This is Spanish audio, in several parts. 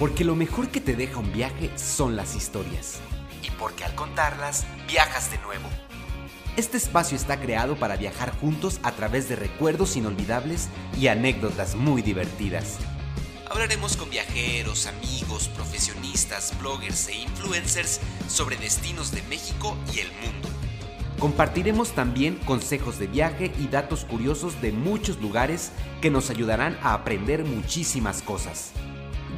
Porque lo mejor que te deja un viaje son las historias. Y porque al contarlas, viajas de nuevo. Este espacio está creado para viajar juntos a través de recuerdos inolvidables y anécdotas muy divertidas. Hablaremos con viajeros, amigos, profesionistas, bloggers e influencers sobre destinos de México y el mundo. Compartiremos también consejos de viaje y datos curiosos de muchos lugares que nos ayudarán a aprender muchísimas cosas.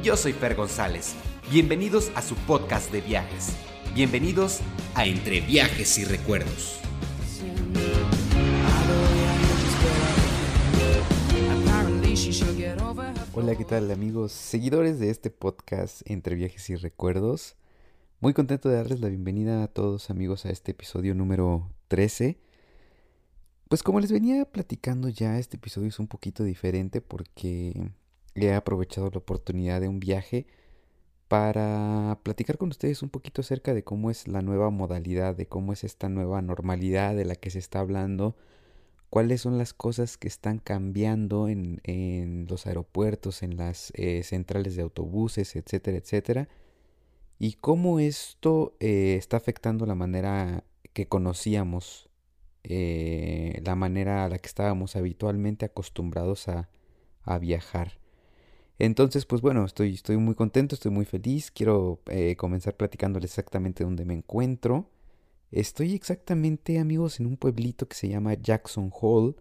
Yo soy Fer González. Bienvenidos a su podcast de viajes. Bienvenidos a Entre Viajes y Recuerdos. Hola, ¿qué tal amigos? Seguidores de este podcast Entre Viajes y Recuerdos. Muy contento de darles la bienvenida a todos amigos a este episodio número 13. Pues como les venía platicando ya, este episodio es un poquito diferente porque he aprovechado la oportunidad de un viaje para platicar con ustedes un poquito acerca de cómo es la nueva modalidad, de cómo es esta nueva normalidad de la que se está hablando, cuáles son las cosas que están cambiando en, en los aeropuertos, en las eh, centrales de autobuses, etcétera, etcétera, y cómo esto eh, está afectando la manera que conocíamos, eh, la manera a la que estábamos habitualmente acostumbrados a, a viajar. Entonces, pues bueno, estoy, estoy muy contento, estoy muy feliz. Quiero eh, comenzar platicándoles exactamente dónde me encuentro. Estoy exactamente, amigos, en un pueblito que se llama Jackson Hole,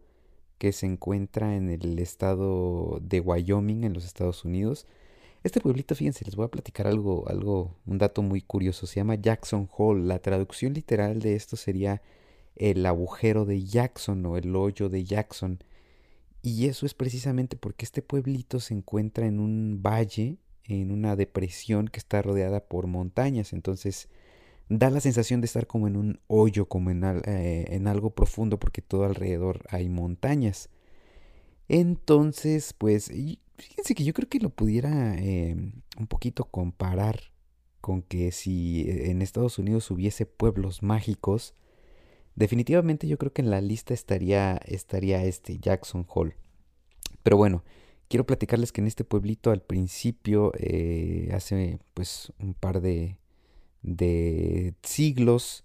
que se encuentra en el estado de Wyoming, en los Estados Unidos. Este pueblito, fíjense, les voy a platicar algo, algo, un dato muy curioso. Se llama Jackson Hole. La traducción literal de esto sería el agujero de Jackson o el hoyo de Jackson. Y eso es precisamente porque este pueblito se encuentra en un valle, en una depresión que está rodeada por montañas. Entonces da la sensación de estar como en un hoyo, como en, eh, en algo profundo, porque todo alrededor hay montañas. Entonces, pues, fíjense que yo creo que lo pudiera em, un poquito comparar con que si en Estados Unidos hubiese pueblos mágicos, Definitivamente yo creo que en la lista estaría, estaría este Jackson Hall. Pero bueno, quiero platicarles que en este pueblito al principio, eh, hace pues un par de, de siglos,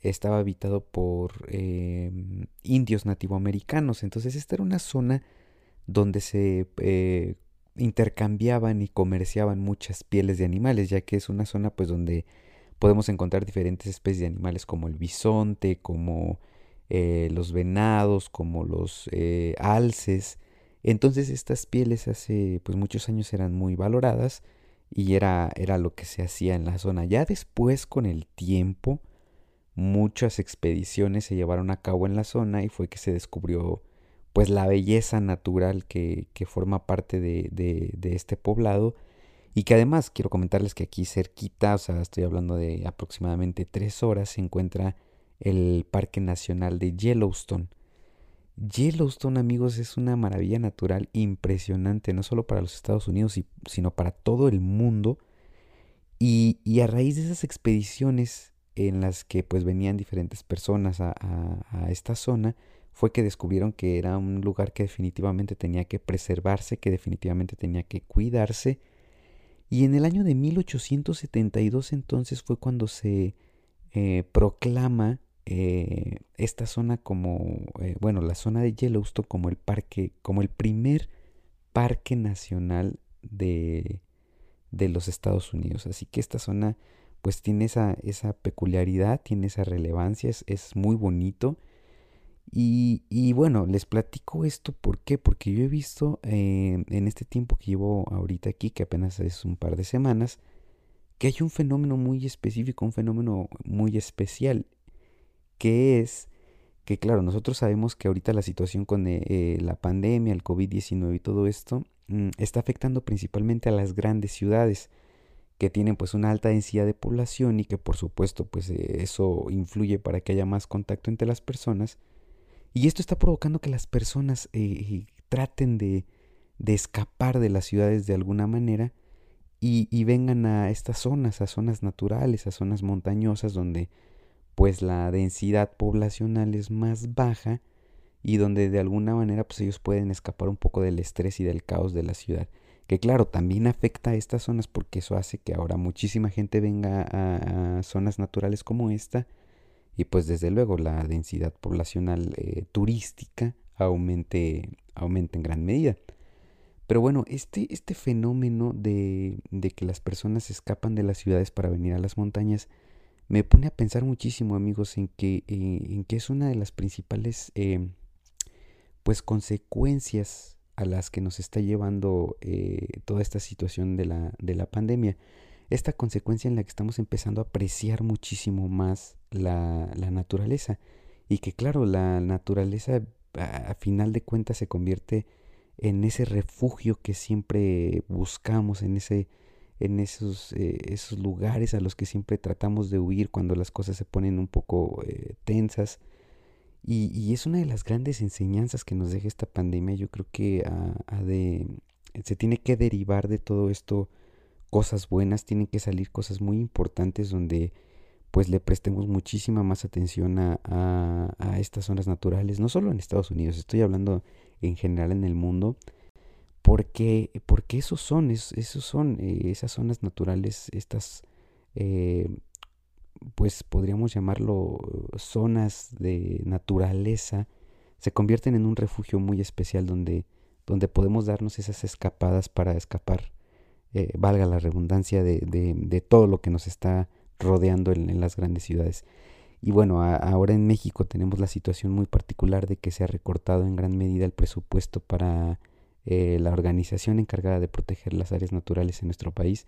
estaba habitado por em, indios nativoamericanos. Entonces esta era una zona donde se eh, intercambiaban y comerciaban muchas pieles de animales, ya que es una zona pues donde podemos encontrar diferentes especies de animales como el bisonte, como eh, los venados, como los eh, alces. Entonces estas pieles hace pues muchos años eran muy valoradas y era, era lo que se hacía en la zona. Ya después con el tiempo muchas expediciones se llevaron a cabo en la zona y fue que se descubrió pues la belleza natural que, que forma parte de, de, de este poblado y que además quiero comentarles que aquí cerquita, o sea, estoy hablando de aproximadamente tres horas, se encuentra el Parque Nacional de Yellowstone. Yellowstone, amigos, es una maravilla natural impresionante, no solo para los Estados Unidos, sino para todo el mundo. Y, a raíz de esas expediciones en las que pues venían diferentes personas a esta zona, fue que descubrieron que era un lugar que definitivamente tenía que preservarse, que definitivamente tenía que cuidarse y en el año de 1872 entonces fue cuando se eh, proclama eh, esta zona como, eh, bueno, la zona de Yellowstone como el parque, como el primer parque nacional de, de los Estados Unidos. Así que esta zona pues tiene esa, esa peculiaridad, tiene esa relevancia, es, es muy bonito y, bueno, les platico esto, ¿por qué? Porque yo he visto eh, en este tiempo que llevo ahorita aquí, que apenas es un par de semanas, que hay un fenómeno muy específico, un fenómeno muy especial, que es que claro, nosotros sabemos que ahorita la situación con eh, eh, la pandemia, el COVID-19 y todo esto, mm, está afectando principalmente a las grandes ciudades que tienen pues una alta densidad de población y que por supuesto pues eso influye para que haya más contacto entre las personas y esto está provocando que las personas eh, traten de, de, escapar de las ciudades de alguna manera y, y, vengan a estas zonas, a zonas naturales, a zonas montañosas donde pues la densidad poblacional es más baja y donde de alguna manera pues ellos pueden escapar un poco del estrés y del caos de la ciudad. que claro, también afecta a estas zonas porque eso hace que ahora muchísima gente venga a, zonas naturales como esta y pues desde luego la densidad poblacional eh, turística aumente, aumente en gran medida. Pero bueno, este, este fenómeno de, de, que las personas escapan de las ciudades para venir a las montañas me pone a pensar muchísimo amigos en que, eh, en que es una de las principales eh, pues consecuencias a las que nos está llevando toda esta situación de la, de la pandemia. Esta consecuencia en la que estamos empezando a apreciar muchísimo más la, la naturaleza. Y que claro, la naturaleza a, final de cuentas se convierte en ese refugio que siempre buscamos, en ese en esos, eh, esos lugares a los que siempre tratamos de huir cuando las cosas se ponen un poco eh, tensas y, es una de las grandes enseñanzas que nos deja esta pandemia. Yo creo que de, se tiene que derivar de todo esto cosas buenas, tienen que salir cosas muy importantes donde pues le prestemos muchísima más atención a, a, estas zonas naturales, no solo en Estados Unidos, estoy hablando en general en el mundo, porque, porque esos son, esos son eh, esas zonas naturales, estas eh, pues podríamos llamarlo zonas de naturaleza, se convierten en un refugio muy especial donde, donde podemos darnos esas escapadas para escapar, eh, valga la redundancia, de, de, todo lo que nos está rodeando en, las grandes ciudades. Y bueno, ahora en México tenemos la situación muy particular de que se ha recortado en gran medida el presupuesto para eh, la organización encargada de proteger las áreas naturales en nuestro país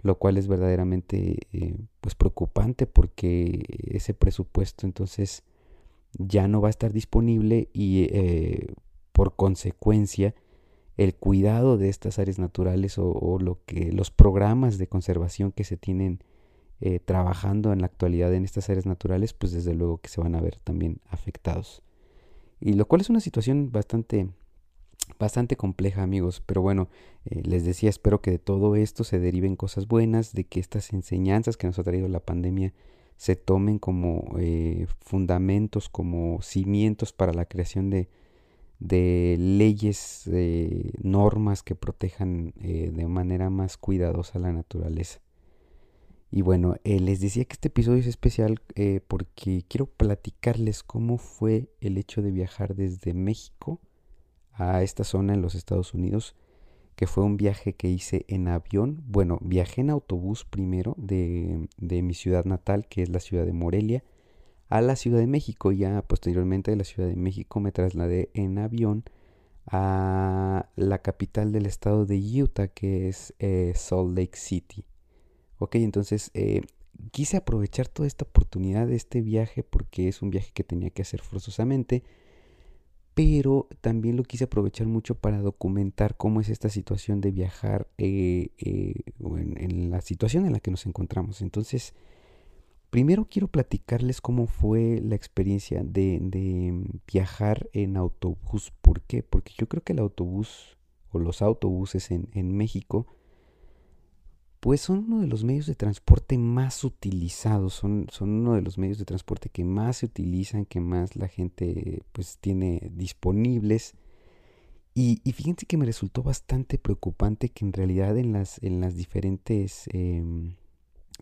lo cual es verdaderamente eh, pues preocupante porque ese presupuesto entonces ya no va a estar disponible y por consecuencia el cuidado de estas áreas naturales o, lo que los programas de conservación que se tienen eh, trabajando en la actualidad en estas áreas naturales pues desde luego que se van a ver también afectados. Y lo cual es una situación bastante bastante compleja amigos, pero bueno, eh, les decía, espero que de todo esto se deriven cosas buenas, de que estas enseñanzas que nos ha traído la pandemia se tomen como eh, fundamentos, como cimientos para la creación de, de leyes, de normas que protejan eh, de manera más cuidadosa la naturaleza. Y bueno, les decía que este episodio es especial porque quiero platicarles cómo fue el hecho de viajar desde México a esta zona en los Estados Unidos, que fue un viaje que hice en avión. Bueno, viajé en autobús primero de, mi ciudad natal, que es la ciudad de Morelia, a la Ciudad de México. Ya posteriormente de la Ciudad de México me trasladé en avión a la capital del estado de Utah, que es eh, Salt Lake City. Ok, entonces eh, quise aprovechar toda esta oportunidad de este viaje porque es un viaje que tenía que hacer forzosamente pero también lo quise aprovechar mucho para documentar cómo es esta situación de viajar eh, eh, en, la situación en la que nos encontramos. Entonces, primero quiero platicarles cómo fue la experiencia de, viajar en autobús. ¿Por qué? Porque yo creo que el autobús o los autobuses en, México pues son uno de los medios de transporte más utilizados, son, son uno de los medios de transporte que más se utilizan, que más la gente pues tiene disponibles. Y, fíjense que me resultó bastante preocupante que en realidad en las, en las diferentes em,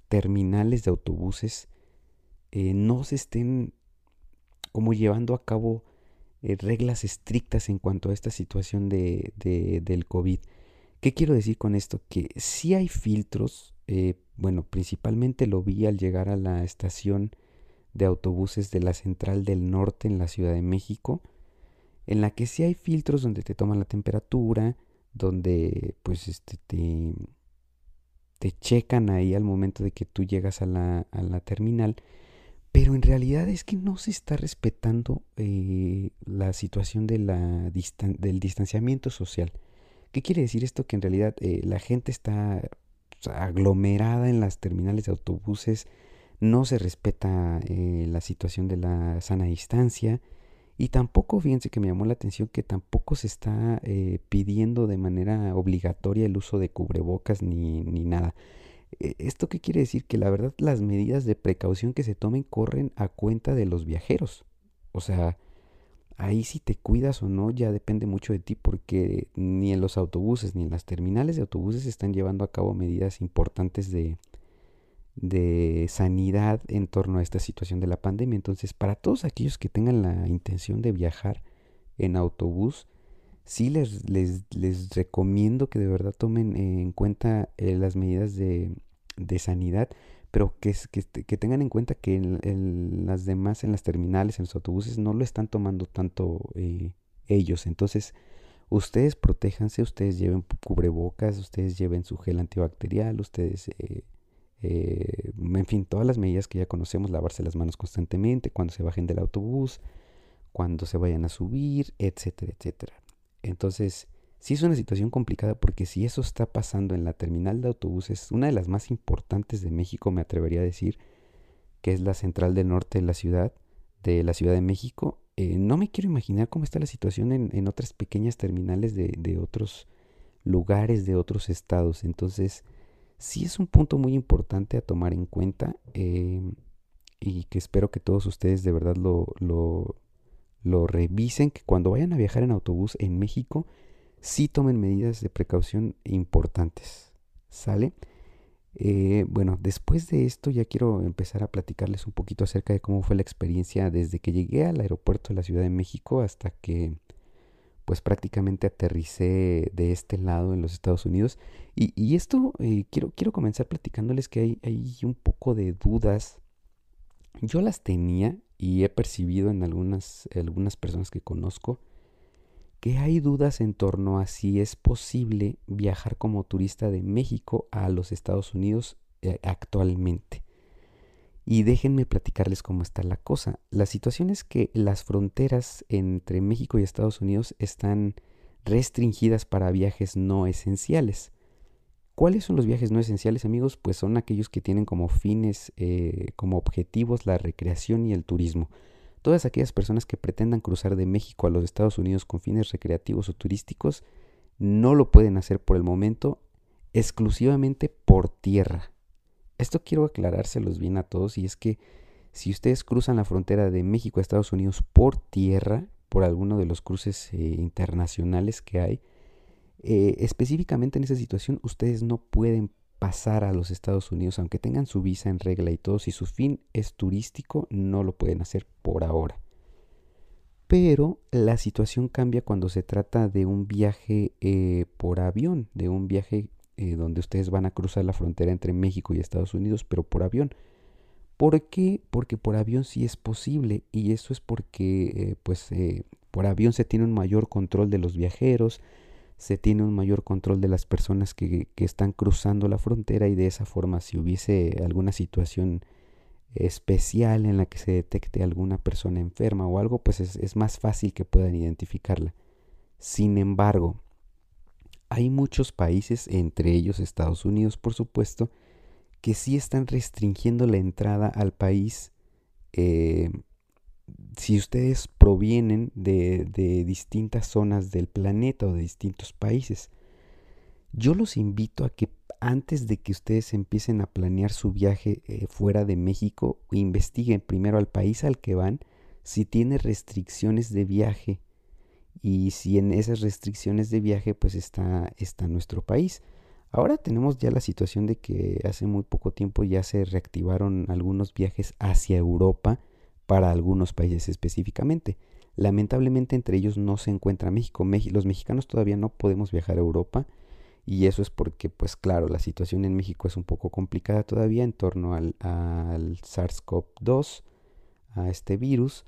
terminales de autobuses eh, no se estén como llevando a cabo eh, reglas estrictas en cuanto a esta situación de, de, del COVID. ¿Qué quiero decir con esto? Que si hay filtros, eh, bueno, principalmente lo vi al llegar a la estación de autobuses de la Central del Norte en la Ciudad de México, en la que sí hay filtros donde te toman la temperatura, donde pues este te, te checan ahí al momento de que tú llegas a la, a la terminal, pero en realidad es que no se está respetando eh, la situación del distanciamiento social. ¿Qué quiere decir esto? Que en realidad eh, la gente está aglomerada en las terminales de autobuses, no se respeta eh, la situación de la sana distancia y tampoco, fíjense que me llamó la atención que tampoco se está eh, pidiendo de manera obligatoria el uso de cubrebocas ni, ni nada. ¿Esto qué quiere decir? Que la verdad las medidas de precaución que se tomen corren a cuenta de los viajeros. O sea, ahí si te cuidas o no ya depende mucho de ti porque ni en los autobuses ni en las terminales de autobuses se están llevando a cabo medidas importantes de, de sanidad en torno a esta situación de la pandemia. Entonces, para todos aquellos que tengan la intención de viajar en autobús, sí les, les, les recomiendo que de verdad tomen en cuenta eh, las medidas de, de sanidad pero que, que, que, tengan en cuenta que las demás, en las terminales, en los autobuses, no lo están tomando tanto eh, ellos. Entonces, ustedes protéjanse, ustedes lleven cubrebocas, ustedes lleven su gel antibacterial, ustedes, eh, eh, en fin, todas las medidas que ya conocemos, lavarse las manos constantemente cuando se bajen del autobús, cuando se vayan a subir, etcétera, etcétera. Entonces, Sí es una situación complicada porque si eso está pasando en la terminal de autobuses, una de las más importantes de México, me atrevería a decir, que es la central del norte de la ciudad, de la Ciudad de México, eh, no me quiero imaginar cómo está la situación en, otras pequeñas terminales de, otros lugares, de otros estados. Entonces, sí es un punto muy importante a tomar en cuenta eh, y que espero que todos ustedes de verdad lo, lo, revisen, que cuando vayan a viajar en autobús en México, sí tomen medidas de precaución importantes. ¿Sale? Eh, bueno, después de esto ya quiero empezar a platicarles un poquito acerca de cómo fue la experiencia desde que llegué al aeropuerto de la Ciudad de México hasta que pues prácticamente aterricé de este lado en los Estados Unidos. Y, esto eh, quiero, quiero comenzar platicándoles que hay, hay un poco de dudas. Yo las tenía y he percibido en algunas, algunas personas que conozco que hay dudas en torno a si es posible viajar como turista de México a los Estados Unidos eh, actualmente. Y déjenme platicarles cómo está la cosa. La situación es que las fronteras entre México y Estados Unidos están restringidas para viajes no esenciales. ¿Cuáles son los viajes no esenciales, amigos? Pues son aquellos que tienen como fines, eh, como objetivos la recreación y el turismo. Todas aquellas personas que pretendan cruzar de México a los Estados Unidos con fines recreativos o turísticos no lo pueden hacer por el momento exclusivamente por tierra. Esto quiero aclarárselos bien a todos y es que si ustedes cruzan la frontera de México a Estados Unidos por tierra, por alguno de los cruces eh, internacionales que hay, eh, específicamente en esa situación ustedes no pueden pasar a los Estados Unidos, aunque tengan su visa en regla y todo, si su fin es turístico, no lo pueden hacer por ahora. Pero la situación cambia cuando se trata de un viaje eh, por avión, de un viaje eh, donde ustedes van a cruzar la frontera entre México y Estados Unidos, pero por avión. ¿Por qué? Porque por avión sí es posible y eso es porque eh, pues por avión se tiene un mayor control de los viajeros, se tiene un mayor control de las personas que, están cruzando la frontera y de esa forma si hubiese alguna situación especial en la que se detecte alguna persona enferma o algo, pues es, es más fácil que puedan identificarla. Sin embargo, hay muchos países, entre ellos Estados Unidos por supuesto, que sí están restringiendo la entrada al país eh, si ustedes provienen de, distintas zonas del planeta o de distintos países. Yo los invito a que antes de que ustedes empiecen a planear su viaje eh, fuera de México, investiguen primero al país al que van si tiene restricciones de viaje y si en esas restricciones de viaje pues está, está nuestro país. Ahora tenemos ya la situación de que hace muy poco tiempo ya se reactivaron algunos viajes hacia Europa para algunos países específicamente. Lamentablemente entre ellos no se encuentra México. Los mexicanos todavía no podemos viajar a Europa y eso es porque, pues claro, la situación en México es un poco complicada todavía en torno al, SARS-CoV-2, a este virus.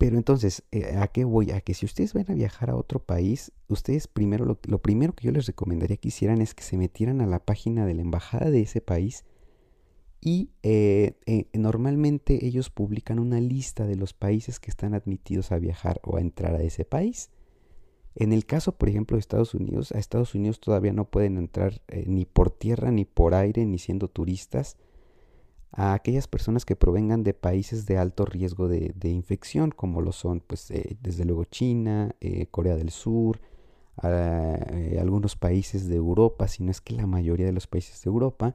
Pero entonces, eh, ¿a qué voy? A que si ustedes van a viajar a otro país, ustedes primero, lo, primero que yo les recomendaría que hicieran es que se metieran a la página de la embajada de ese país y eh, eh, normalmente ellos publican una lista de los países que están admitidos a viajar o a entrar a ese país. En el caso, por ejemplo, de Estados Unidos, a Estados Unidos todavía no pueden entrar ni por tierra, ni por aire, ni siendo turistas a aquellas personas que provengan de países de alto riesgo de, infección, como lo son, pues, desde luego China, Corea del Sur, algunos países de Europa, si no es que la mayoría de los países de Europa,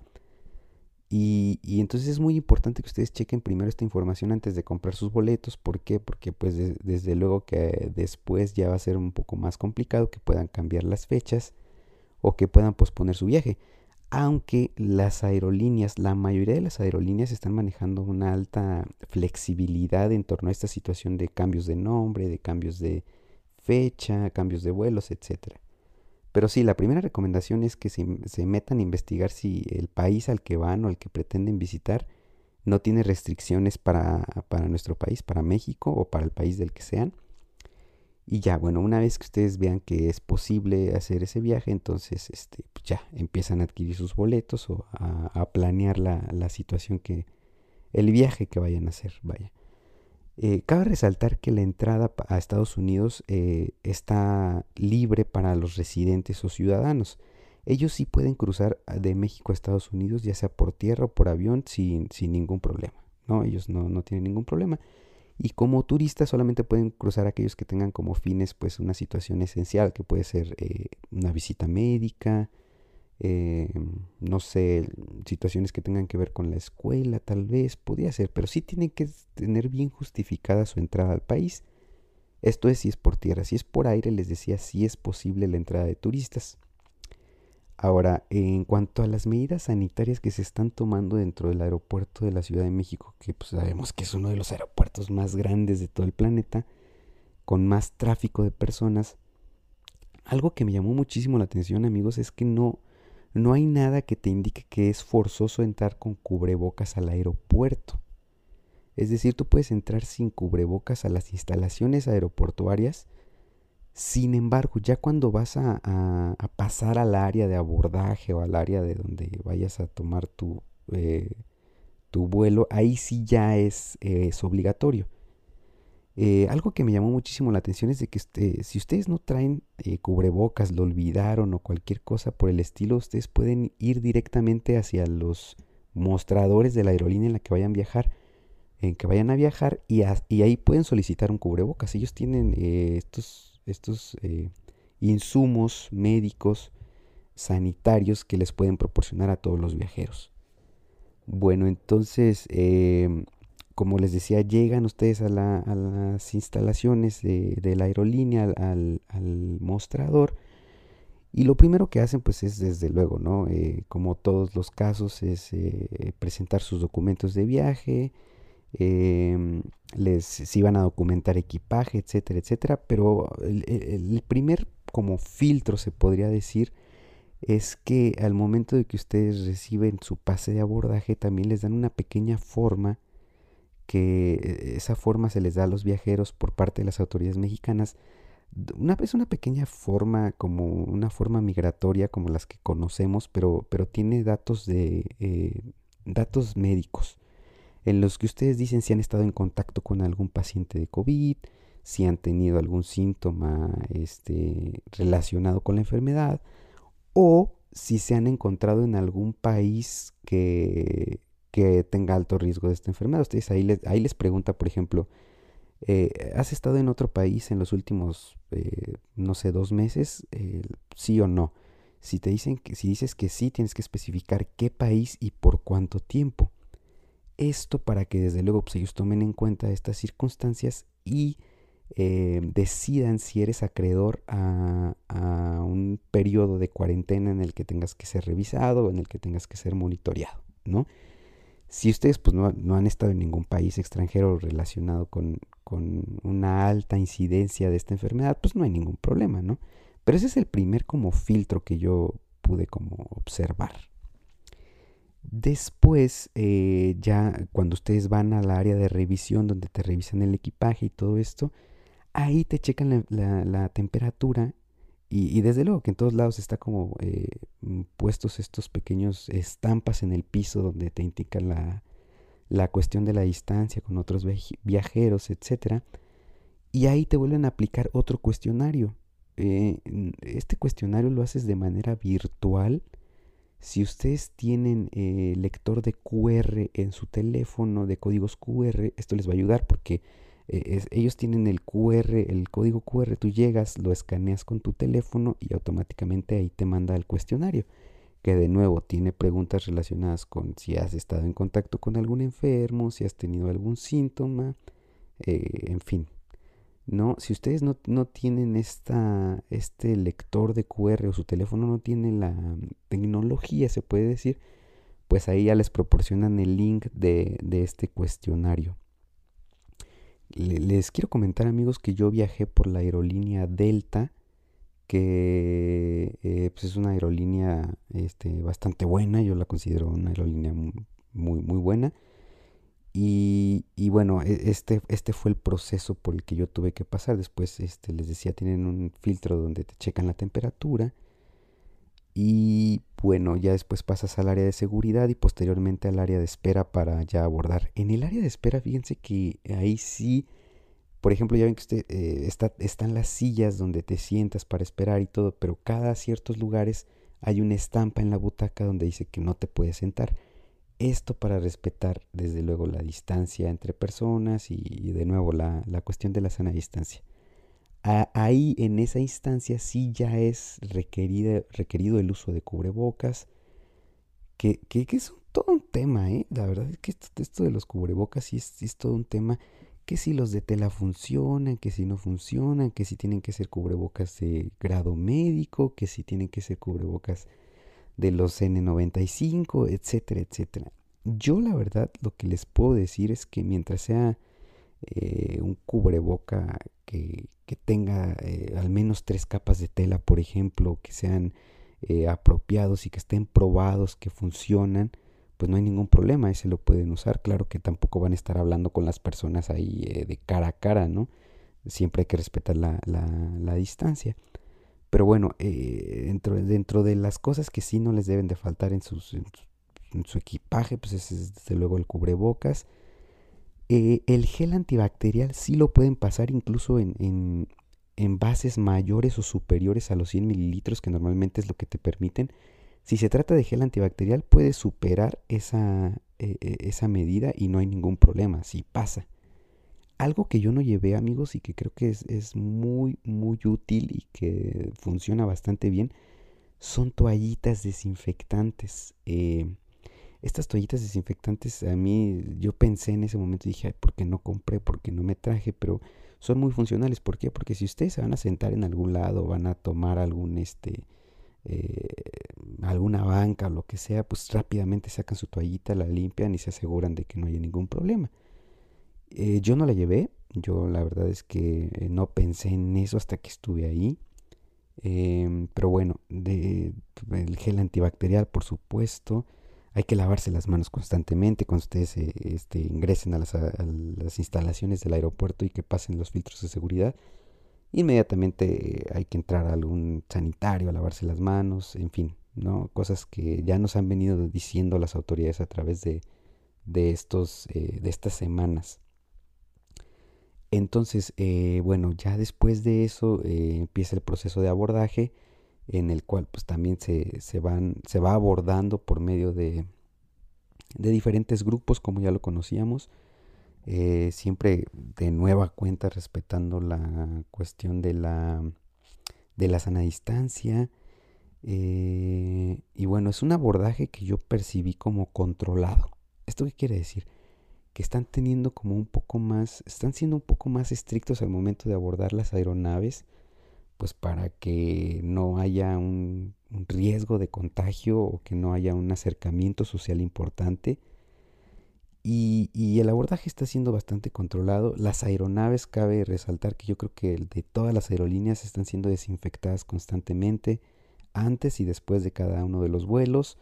Y, entonces es muy importante que ustedes chequen primero esta información antes de comprar sus boletos. ¿Por qué? Porque pues desde luego que después ya va a ser un poco más complicado que puedan cambiar las fechas o que puedan posponer su viaje. Aunque las aerolíneas, la mayoría de las aerolíneas están manejando una alta flexibilidad en torno a esta situación de cambios de nombre, de cambios de fecha, cambios de vuelos, etcétera. Pero sí, la primera recomendación es que se, se, metan a investigar si el país al que van o al que pretenden visitar no tiene restricciones para, para, nuestro país, para México o para el país del que sean. Y ya, bueno, una vez que ustedes vean que es posible hacer ese viaje, entonces este, pues ya empiezan a adquirir sus boletos o a, planear la, la situación que, el viaje que vayan a hacer, vaya. Eh, cabe resaltar que la entrada a Estados Unidos eh, está libre para los residentes o ciudadanos. Ellos sí pueden cruzar de México a Estados Unidos, ya sea por tierra o por avión, sin, sin ningún problema. ¿no? Ellos no, no, tienen ningún problema. Y como turistas solamente pueden cruzar aquellos que tengan como fines pues una situación esencial, que puede ser eh, una visita médica, eh, no sé, situaciones que tengan que ver con la escuela, tal vez, podría ser, pero sí tienen que tener bien justificada su entrada al país. Esto es si es por tierra, si es por aire, les decía, si es posible la entrada de turistas. Ahora, en cuanto a las medidas sanitarias que se están tomando dentro del aeropuerto de la Ciudad de México, que pues sabemos que es uno de los aeropuertos más grandes de todo el planeta, con más tráfico de personas, algo que me llamó muchísimo la atención, amigos, es que no, no hay nada que te indique que es forzoso entrar con cubrebocas al aeropuerto. Es decir, tú puedes entrar sin cubrebocas a las instalaciones aeroportuarias. Sin embargo, ya cuando vas a, pasar al área de abordaje o al área de donde vayas a tomar tu, eh, tu vuelo, ahí sí ya es, es obligatorio. Eh, algo que me llamó muchísimo la atención es de que si ustedes no traen eh, cubrebocas, lo olvidaron o cualquier cosa por el estilo, ustedes pueden ir directamente hacia los mostradores de la aerolínea en la que vayan a viajar, en que vayan a viajar y, ahí pueden solicitar un cubrebocas. Ellos tienen eh, estos, estos insumos médicos, sanitarios que les pueden proporcionar a todos los viajeros. Bueno, entonces em, como les decía, llegan ustedes a, las instalaciones de, la aerolínea, al, mostrador, y lo primero que hacen, pues es desde luego, ¿no? Eh, como todos los casos, es eh, presentar sus documentos de viaje, em, les si van a documentar equipaje, etcétera, etcétera. Pero el, el primer como filtro, se podría decir, es que al momento de que ustedes reciben su pase de abordaje, también les dan una pequeña forma que eh, esa forma se les da a los viajeros por parte de las autoridades mexicanas. Una, es una pequeña forma, como una forma migratoria como las que conocemos, pero, pero tiene datos de eh, datos médicos en los que ustedes dicen si han estado en contacto con algún paciente de COVID, si han tenido algún síntoma este, relacionado con la enfermedad o si se han encontrado en algún país que que tenga alto riesgo de esta enfermedad. Ustedes ahí les, ahí les pregunta, por ejemplo, eh, ¿has estado en otro país en los últimos, eh, no sé, dos meses? Eh, sí o no. Si te dicen que, si dices que sí, tienes que especificar qué país y por cuánto tiempo. Esto para que desde luego pues, ellos tomen en cuenta estas circunstancias y decidan si eres acreedor a, un periodo de cuarentena en el que tengas que ser revisado o en el que tengas que ser monitoreado, ¿no? Si ustedes pues, no, han estado en ningún país extranjero relacionado con, una alta incidencia de esta enfermedad, pues no hay ningún problema, ¿no? Pero ese es el primer como filtro que yo pude como observar. Después, eh, ya cuando ustedes van al área de revisión donde te revisan el equipaje y todo esto, ahí te checan la temperatura y, desde luego que en todos lados está como eh, mm, puestos estos pequeños estampas en el piso donde te indican la, la cuestión de la distancia con otros viajeros, etc. Y ahí te vuelven a aplicar otro cuestionario. Eh, este cuestionario lo haces de manera virtual. Si ustedes tienen eh, lector de QR en su teléfono, de códigos QR, esto les va a ayudar porque eh, ellos tienen el QR, el código QR, tú llegas, lo escaneas con tu teléfono y automáticamente ahí te manda el cuestionario, que de nuevo tiene preguntas relacionadas con si has estado en contacto con algún enfermo, si has tenido algún síntoma, eh, en fin. No, si ustedes no, no, tienen esta, este lector de QR o su teléfono no tiene la tecnología, se puede decir, pues ahí ya les proporcionan el link de, de este cuestionario. Les quiero comentar amigos que yo viajé por la aerolínea Delta que eh, pues es una aerolínea este, bastante buena, yo la considero una aerolínea muy, muy buena. Y, y, bueno, e, este, este fue el proceso por el que yo tuve que pasar. Después este, les decía, tienen un filtro donde te checan la temperatura. Y bueno, ya después pasas al área de seguridad y posteriormente al área de espera para ya abordar. En el área de espera, fíjense que ahí sí por ejemplo, ya ven que usted, eh, está, están las sillas donde te sientas para esperar y todo, pero cada ciertos lugares hay una estampa en la butaca donde dice que no te puedes sentar. Esto para respetar, desde luego, la distancia entre personas y, de nuevo la, cuestión de la sana distancia. ahí, en esa instancia, sí ya es requerido, requerido el uso de cubrebocas, que, que, es todo un tema, ¿eh? La verdad es que esto, de los cubrebocas sí es, es todo un tema que si los de tela funcionan, que si no funcionan, que si tienen que ser cubrebocas de grado médico, que si tienen que ser cubrebocas de los N95, etcétera, etcétera. Yo la verdad lo que les puedo decir es que mientras sea eh, un cubreboca que, tenga eh, al menos tres capas de tela, por ejemplo, que sean eh, apropiados y que estén probados, que funcionan, pues no hay ningún problema, ese lo pueden usar. Claro que tampoco van a estar hablando con las personas ahí de cara a cara, ¿no? Siempre hay que respetar la, la, distancia. Pero bueno, eh, dentro, dentro, de las cosas que sí no les deben de faltar en, su equipaje, pues es desde luego el cubrebocas. Eh, el gel antibacterial sí lo pueden pasar incluso en, en, en bases mayores o superiores a los 100 mililitros, que normalmente es lo que te permiten si se trata de gel antibacterial, puede superar esa, eh, esa medida y no hay ningún problema, si pasa. Algo que yo no llevé, amigos, y que creo que es, muy, muy útil y que funciona bastante bien, son toallitas desinfectantes. Eh, estas toallitas desinfectantes, a mí, yo pensé en ese momento dije, ¿por qué no compré? ¿Por qué no me traje? Pero son muy funcionales. ¿Por qué? Porque si ustedes se van a sentar en algún lado, van a tomar algún, este, eh, alguna banca o lo que sea, pues rápidamente sacan su toallita, la limpian y se aseguran de que no haya ningún problema. Eh, yo no la llevé, yo la verdad es que eh, no pensé en eso hasta que estuve ahí. Em, pero bueno, de, el gel antibacterial, por supuesto. Hay que lavarse las manos constantemente cuando ustedes este, ingresen a las, instalaciones del aeropuerto y que pasen los filtros de seguridad inmediatamente hay que entrar a algún sanitario a lavarse las manos, en fin, ¿no? Cosas que ya nos han venido diciendo las autoridades a través de, de estos, eh, de estas semanas. Entonces, eh, bueno, ya después de eso eh, empieza el proceso de abordaje en el cual pues también se, se, van, se va abordando por medio de, de diferentes grupos como ya lo conocíamos eh, siempre de nueva cuenta respetando la cuestión de la, de la sana distancia. Y bueno, es un abordaje que yo percibí como controlado. ¿Esto qué quiere decir? Que están teniendo como un poco más, están siendo un poco más estrictos al momento de abordar las aeronaves, pues para que no haya un riesgo de contagio o que no haya un acercamiento social importante y, el abordaje está siendo bastante controlado. Las aeronaves, cabe resaltar que yo creo que de todas las aerolíneas están siendo desinfectadas constantemente antes y después de cada uno de los vuelos.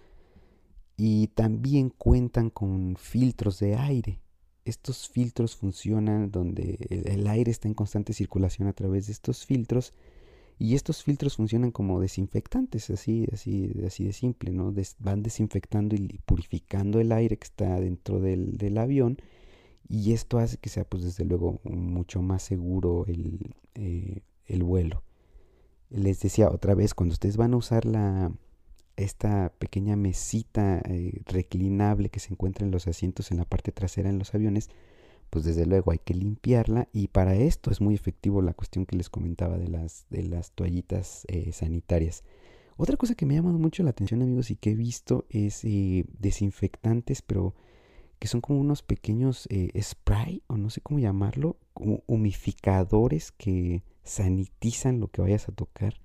Y también cuentan con filtros de aire. Estos filtros funcionan donde el aire está en constante circulación a través de estos filtros y estos filtros funcionan como desinfectantes, así, así, así de simple, ¿no? van desinfectando y purificando el aire que está dentro del, avión y esto hace que sea, pues desde luego, mucho más seguro el, eh, el vuelo. Les decía otra vez, cuando ustedes van a usar la, esta pequeña mesita eh, reclinable que se encuentra en los asientos en la parte trasera en los aviones, pues desde luego hay que limpiarla y para esto es muy efectivo la cuestión que les comentaba de las, de las toallitas eh, sanitarias. Otra cosa que me ha llamado mucho la atención, amigos, y que he visto es eh, desinfectantes, pero que son como unos pequeños spray, o no sé cómo llamarlo, humificadores que sanitizan lo que vayas a tocar.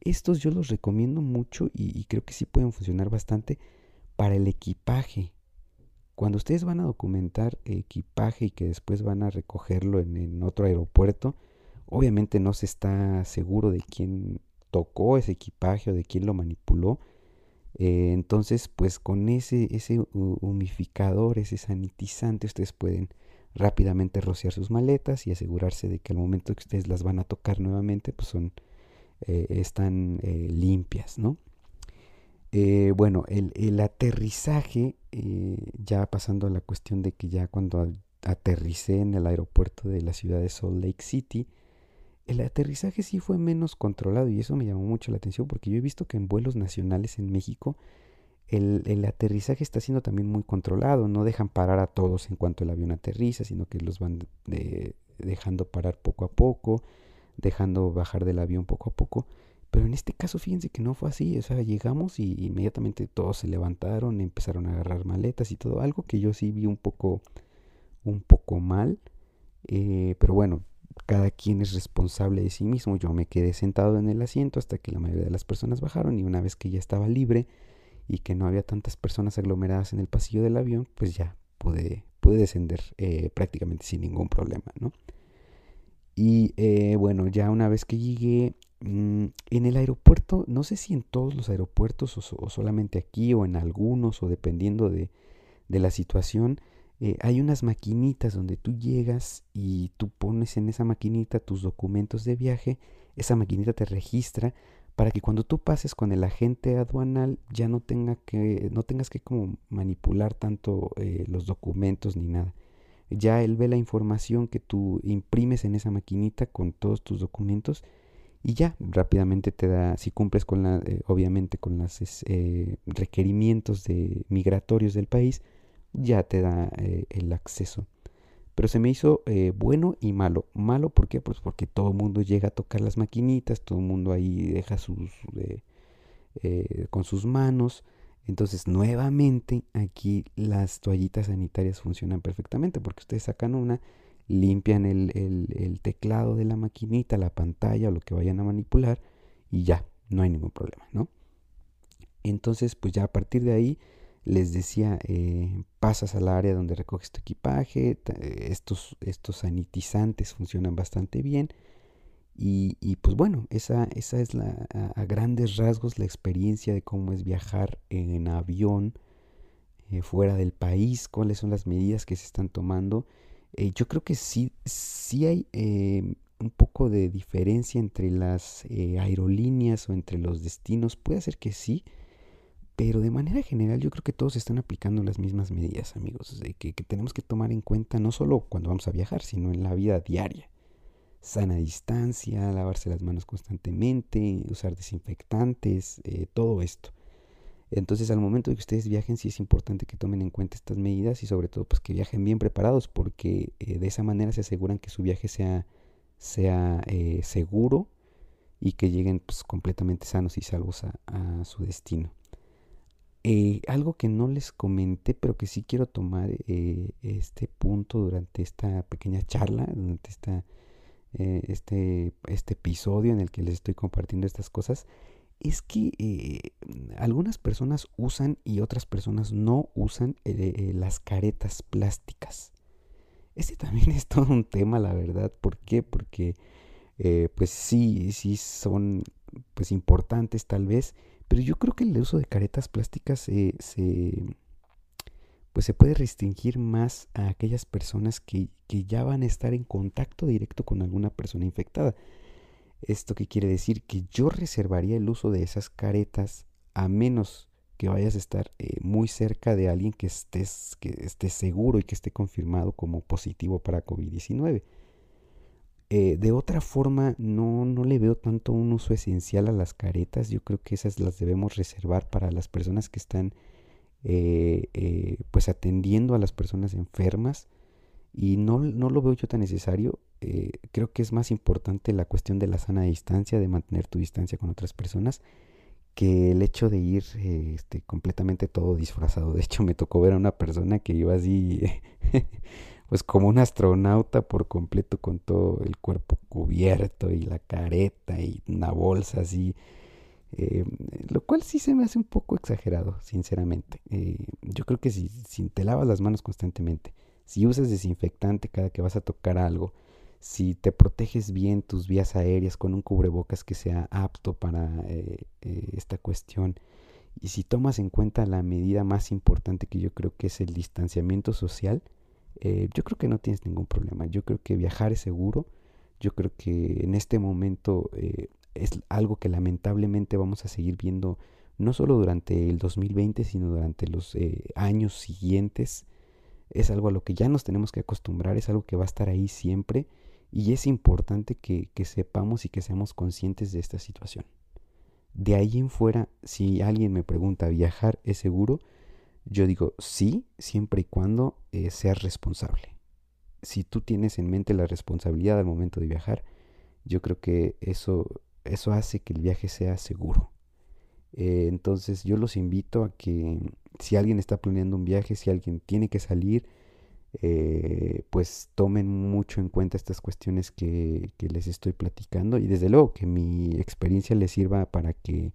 Estos yo los recomiendo mucho y, creo que sí pueden funcionar bastante para el equipaje. Cuando ustedes van a documentar equipaje y que después van a recogerlo en otro aeropuerto, obviamente no se está seguro de quién tocó ese equipaje o de quién lo manipuló. Eh, entonces, pues con ese, ese humificador, ese sanitizante, ustedes pueden rápidamente rociar sus maletas y asegurarse de que al momento que ustedes las van a tocar nuevamente, pues son, eh, están eh, limpias, ¿no? bueno, el, el aterrizaje, ya pasando a la cuestión de que ya cuando aterricé en el aeropuerto de la ciudad de Salt Lake City, el aterrizaje sí fue menos controlado y eso me llamó mucho la atención porque yo he visto que en vuelos nacionales en México el, aterrizaje está siendo también muy controlado, no dejan parar a todos en cuanto el avión aterriza, sino que los van dejando parar poco a poco, dejando bajar del avión poco a poco. Pero en este caso, fíjense que no fue así. O sea, llegamos y inmediatamente todos se levantaron, empezaron a agarrar maletas y todo. Algo que yo sí vi un poco, un poco mal. Eh, pero bueno, cada quien es responsable de sí mismo. Yo me quedé sentado en el asiento hasta que la mayoría de las personas bajaron y una vez que ya estaba libre y que no había tantas personas aglomeradas en el pasillo del avión, pues ya pude, pude descender eh, prácticamente sin ningún problema, ¿no? Y eh, bueno, ya una vez que llegué mm, en el aeropuerto, no sé si en todos los aeropuertos o, solamente aquí o en algunos o dependiendo de, de la situación, eh, hay unas maquinitas donde tú llegas y tú pones en esa maquinita tus documentos de viaje, esa maquinita te registra para que cuando tú pases con el agente aduanal ya no, tenga que, no tengas que como manipular tanto eh, los documentos ni nada. Ya él ve la información que tú imprimes en esa maquinita con todos tus documentos y ya rápidamente te da, si cumples con la, eh, obviamente con los requerimientos de migratorios del país, ya te da eh, el acceso. Pero se me hizo eh, bueno y malo. Malo, ¿por qué? Pues porque todo el mundo llega a tocar las maquinitas, todo el mundo ahí deja sus... Eh, con sus manos. Entonces, nuevamente, aquí las toallitas sanitarias funcionan perfectamente porque ustedes sacan una, limpian el, el teclado de la maquinita, la pantalla o lo que vayan a manipular y ya, no hay ningún problema, ¿no? Entonces, pues ya a partir de ahí les decía, eh, pasas al área donde recoges tu equipaje, estos, estos sanitizantes funcionan bastante bien. Y, pues bueno, esa, esa es la, a, grandes rasgos la experiencia de cómo es viajar en avión eh, fuera del país, cuáles son las medidas que se están tomando. Eh, yo creo que sí, sí hay un poco de diferencia entre las aerolíneas o entre los destinos. Puede ser que sí, pero de manera general yo creo que todos están aplicando las mismas medidas, amigos, que, tenemos que tomar en cuenta no solo cuando vamos a viajar, sino en la vida diaria. Sana distancia, lavarse las manos constantemente, usar desinfectantes, eh, todo esto. Entonces al momento de que ustedes viajen sí es importante que tomen en cuenta estas medidas y sobre todo pues que viajen bien preparados porque eh, de esa manera se aseguran que su viaje sea, sea eh, seguro y que lleguen pues, completamente sanos y salvos a su destino. Algo que no les comenté, pero que sí quiero tomar este punto durante esta pequeña charla, durante esta, eh, este, este episodio en el que les estoy compartiendo estas cosas, es que algunas personas usan y otras personas no usan las caretas plásticas. Este también es todo un tema, la verdad. ¿Por qué? Porque pues sí, sí son pues importantes tal vez pero yo creo que el uso de caretas plásticas se, pues se puede restringir más a aquellas personas que, ya van a estar en contacto directo con alguna persona infectada. ¿Esto qué quiere decir? Que yo reservaría el uso de esas caretas a menos que vayas a estar eh, muy cerca de alguien que estés, que esté seguro y que esté confirmado como positivo para COVID-19. Eh, de otra forma, no, no le veo tanto un uso esencial a las caretas. Yo creo que esas las debemos reservar para las personas que están eh, eh, pues atendiendo a las personas enfermas. Y no, no lo veo yo tan necesario. creo que es más importante la cuestión de la sana distancia, de mantener tu distancia con otras personas, que el hecho de ir este, completamente todo disfrazado. De hecho, me tocó ver a una persona que iba así, pues como un astronauta por completo, con todo el cuerpo cubierto y la careta y una bolsa así. Eh, lo cual sí se me hace un poco exagerado, sinceramente. Eh, yo creo que si, te lavas las manos constantemente, si usas desinfectante cada que vas a tocar algo, si te proteges bien tus vías aéreas con un cubrebocas que sea apto para eh, esta cuestión y si tomas en cuenta la medida más importante que yo creo que es el distanciamiento social, yo creo que no tienes ningún problema. Yo creo que viajar es seguro. Yo creo que en este momento es algo que lamentablemente vamos a seguir viendo no solo durante el 2020, sino durante los años siguientes. Es algo a lo que ya nos tenemos que acostumbrar, es algo que va a estar ahí siempre y es importante que, sepamos y que seamos conscientes de esta situación. De ahí en fuera, si alguien me pregunta, ¿viajar es seguro? Yo digo sí, siempre y cuando eh, seas responsable. Si tú tienes en mente la responsabilidad al momento de viajar, yo creo que eso, eso hace que el viaje sea seguro. Eh, entonces yo los invito a que si alguien está planeando un viaje, si alguien tiene que salir, eh, pues tomen mucho en cuenta estas cuestiones que, les estoy platicando y desde luego que mi experiencia les sirva para que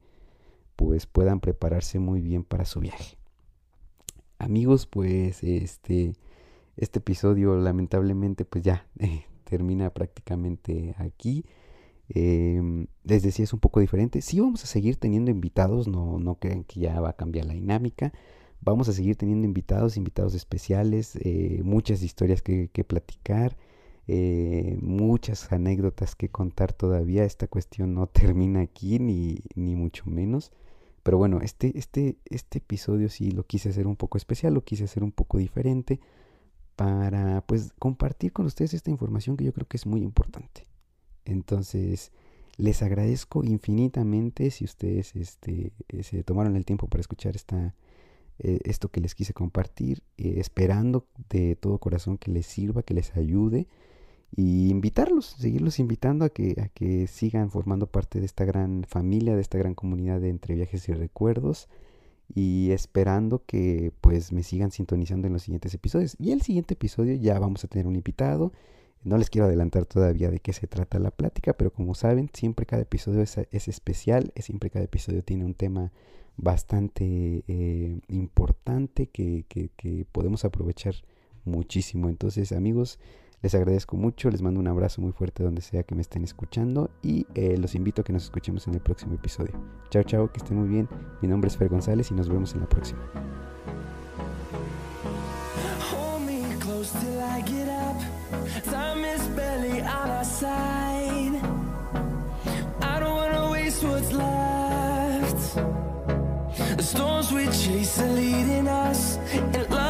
pues puedan prepararse muy bien para su viaje. Amigos, pues este, este episodio lamentablemente pues ya eh, termina prácticamente aquí. Eh, les decía es un poco diferente. Sí vamos a seguir teniendo invitados, no, no crean que ya va a cambiar la dinámica. Vamos a seguir teniendo invitados, invitados especiales, eh, muchas historias que, platicar, eh, muchas anécdotas que contar todavía. Esta cuestión no termina aquí, ni, ni mucho menos. Pero bueno, este, este, este episodio sí lo quise hacer un poco especial, lo quise hacer un poco diferente para pues compartir con ustedes esta información que yo creo que es muy importante. Entonces, les agradezco infinitamente si ustedes este, se tomaron el tiempo para escuchar esta, eh, esto que les quise compartir, eh, esperando de todo corazón que les sirva, que les ayude y invitarlos, seguirlos invitando a que, a que sigan formando parte de esta gran familia, de esta gran comunidad de entre viajes y recuerdos y esperando que pues me sigan sintonizando en los siguientes episodios. Y el siguiente episodio ya vamos a tener un invitado. No les quiero adelantar todavía de qué se trata la plática, pero como saben, siempre cada episodio es, es especial, siempre cada episodio tiene un tema bastante eh, importante que, podemos aprovechar muchísimo. Entonces amigos, les agradezco mucho, les mando un abrazo muy fuerte donde sea que me estén escuchando y eh, los invito a que nos escuchemos en el próximo episodio. Chao, chao, que estén muy bien. Mi nombre es Fer González y nos vemos en la próxima. Storms we chase are leading us, and